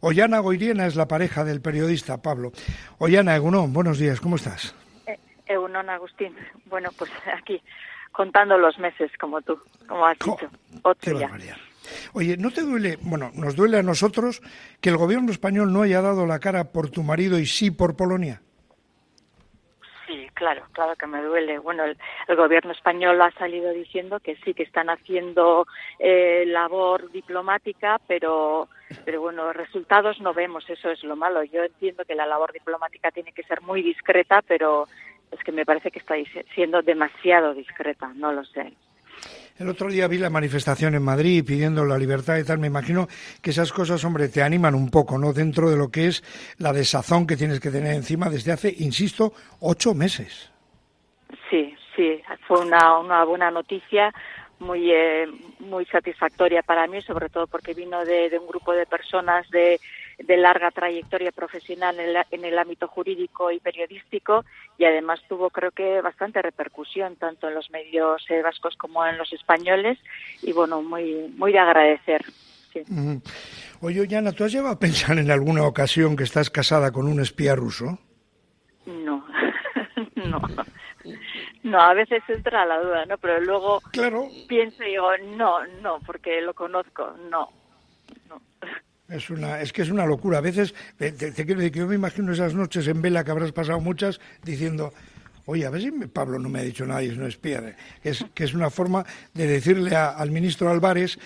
Ollana Goiriena es la pareja del periodista Pablo. Ollana Egunon, buenos días, ¿cómo estás? Eh, Egunon Agustín, bueno, pues aquí contando los meses como tú, como has dicho. Otro Oye, ¿no te duele, bueno, nos duele a nosotros que el gobierno español no haya dado la cara por tu marido y sí por Polonia? Sí, claro, claro que me duele. Bueno, el, gobierno español ha salido diciendo que sí, que están haciendo eh, labor diplomática, pero, pero bueno, resultados no vemos, eso es lo malo. Yo entiendo que la labor diplomática tiene que ser muy discreta, pero es que me parece que está siendo demasiado discreta, no lo sé. El otro día vi la manifestación en Madrid pidiendo la libertad y tal. Me imagino que esas cosas, hombre, te animan un poco, ¿no? Dentro de lo que es la desazón que tienes que tener encima desde hace, insisto, ocho meses. Sí, sí, fue una, una buena noticia muy eh, muy satisfactoria para mí, sobre todo porque vino de, de un grupo de personas de de larga trayectoria profesional en el, ámbito jurídico y periodístico y además tuvo creo que bastante repercusión tanto en los medios eh, vascos como en los españoles y bueno muy muy de agradecer sí. Oye, Yana, ¿tú has llevado a pensar en alguna ocasión que estás casada con un espía ruso? No, no. No, a veces entra la duda, ¿no? Pero luego claro. pienso y digo, no, no, porque lo conozco, no, no. Es, una, es que es una locura. A veces, te, quiero decir que yo me imagino esas noches en vela que habrás pasado muchas diciendo, oye, a ver si Pablo no me ha dicho nada y es no espía. Es, que es una forma de decirle al ministro Álvarez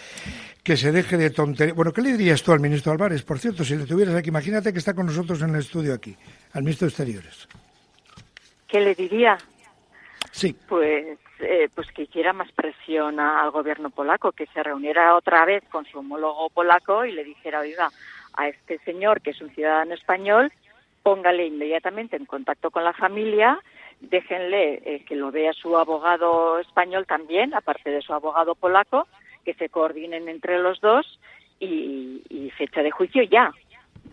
que se deje de tontería. Bueno, ¿qué le dirías tú al ministro Álvarez? Por cierto, si le tuvieras aquí, imagínate que está con nosotros en el estudio aquí, al ministro de Exteriores. ¿Qué le diría? Sí. Pues eh, pues que hiciera más presión al gobierno polaco, que se reuniera otra vez con su homólogo polaco y le dijera, oiga, a este señor que es un ciudadano español, póngale inmediatamente en contacto con la familia, déjenle eh, que lo vea su abogado español también, aparte de su abogado polaco, que se coordinen entre los dos y, y fecha de juicio ya,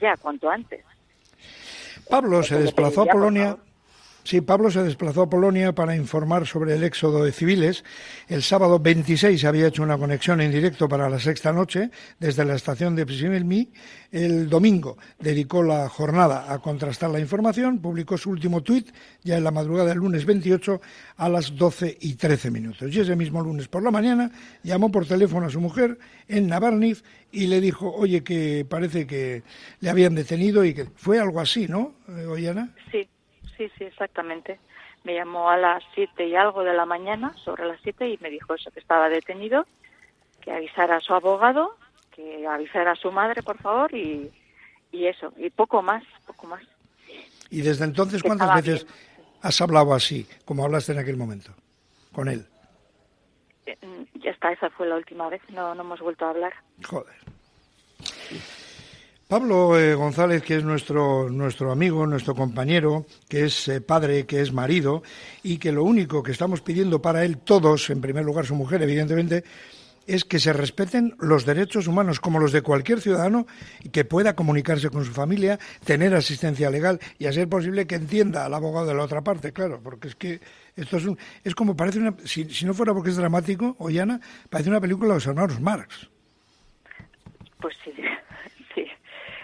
ya, cuanto antes. Pablo se desplazó a Polonia. Sí, Pablo se desplazó a Polonia para informar sobre el éxodo de civiles. El sábado 26 había hecho una conexión en directo para la sexta noche desde la estación de Mi. El domingo dedicó la jornada a contrastar la información, publicó su último tuit ya en la madrugada del lunes 28 a las 12 y 13 minutos. Y ese mismo lunes por la mañana llamó por teléfono a su mujer en Navarniv y le dijo, oye, que parece que le habían detenido y que fue algo así, ¿no, eh, Oyana? Sí sí, sí, exactamente. Me llamó a las siete y algo de la mañana, sobre las siete, y me dijo eso, que estaba detenido, que avisara a su abogado, que avisara a su madre, por favor, y, y eso, y poco más, poco más. ¿Y desde entonces cuántas veces has hablado así, como hablaste en aquel momento, con él? Eh, mm, ya está, esa fue la última vez, no, no hemos vuelto a hablar. Joder. Pablo eh, González, que es nuestro, nuestro amigo, nuestro compañero, que es eh, padre, que es marido, y que lo único que estamos pidiendo para él, todos, en primer lugar su mujer, evidentemente, es que se respeten los derechos humanos como los de cualquier ciudadano y que pueda comunicarse con su familia, tener asistencia legal y a ser posible que entienda al abogado de la otra parte, claro, porque es que esto es, un, es como parece una, si, no fuera porque es dramático, Ollana, parece una película de los hermanos Marx. Pues sí,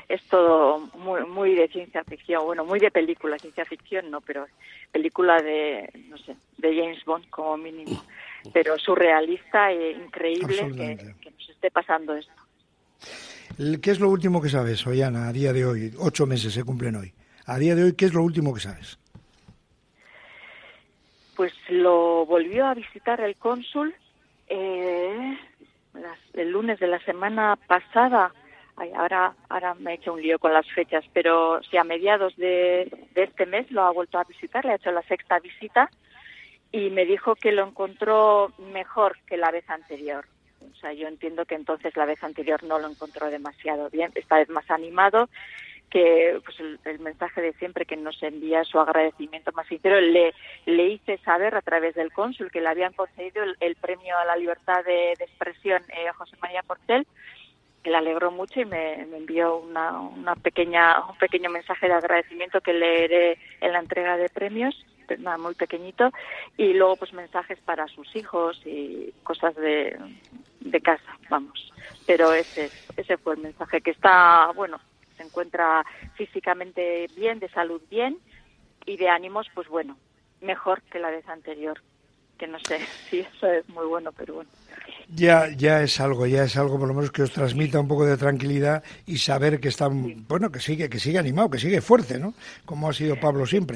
es todo muy, muy de ciencia ficción, bueno, muy de película, ciencia ficción no, pero película de, no sé, de James Bond como mínimo, pero surrealista e increíble que, nos esté pasando esto. ¿Qué es lo último que sabes, Oyana, a día de hoy? Ocho meses se cumplen hoy. A día de hoy, ¿qué es lo último que sabes? Pues lo volvió a visitar el cónsul eh, el lunes de la semana pasada ahora, ahora me he hecho un lío con las fechas, pero si a mediados de, este mes lo ha vuelto a visitar, le ha hecho la sexta visita y me dijo que lo encontró mejor que la vez anterior. O sea, yo entiendo que entonces la vez anterior no lo encontró demasiado bien, esta vez más animado, que pues el, mensaje de siempre que nos envía su agradecimiento más sincero, le, le hice saber a través del cónsul que le habían concedido el, premio a la libertad de, expresión eh, José María Portel le alegró mucho y me, envió una, una, pequeña, un pequeño mensaje de agradecimiento que leeré en la entrega de premios, nada, muy pequeñito, y luego pues mensajes para sus hijos y cosas de, de casa, vamos. Pero ese, ese fue el mensaje que está, bueno, se encuentra físicamente bien, de salud bien y de ánimos, pues bueno, mejor que la vez anterior. Que no sé si eso es muy bueno, pero bueno. Ya, ya es algo, ya es algo por lo menos que os transmita un poco de tranquilidad y saber que está, bueno, que sigue, que sigue animado, que sigue fuerte, ¿no? Como ha sido Pablo siempre.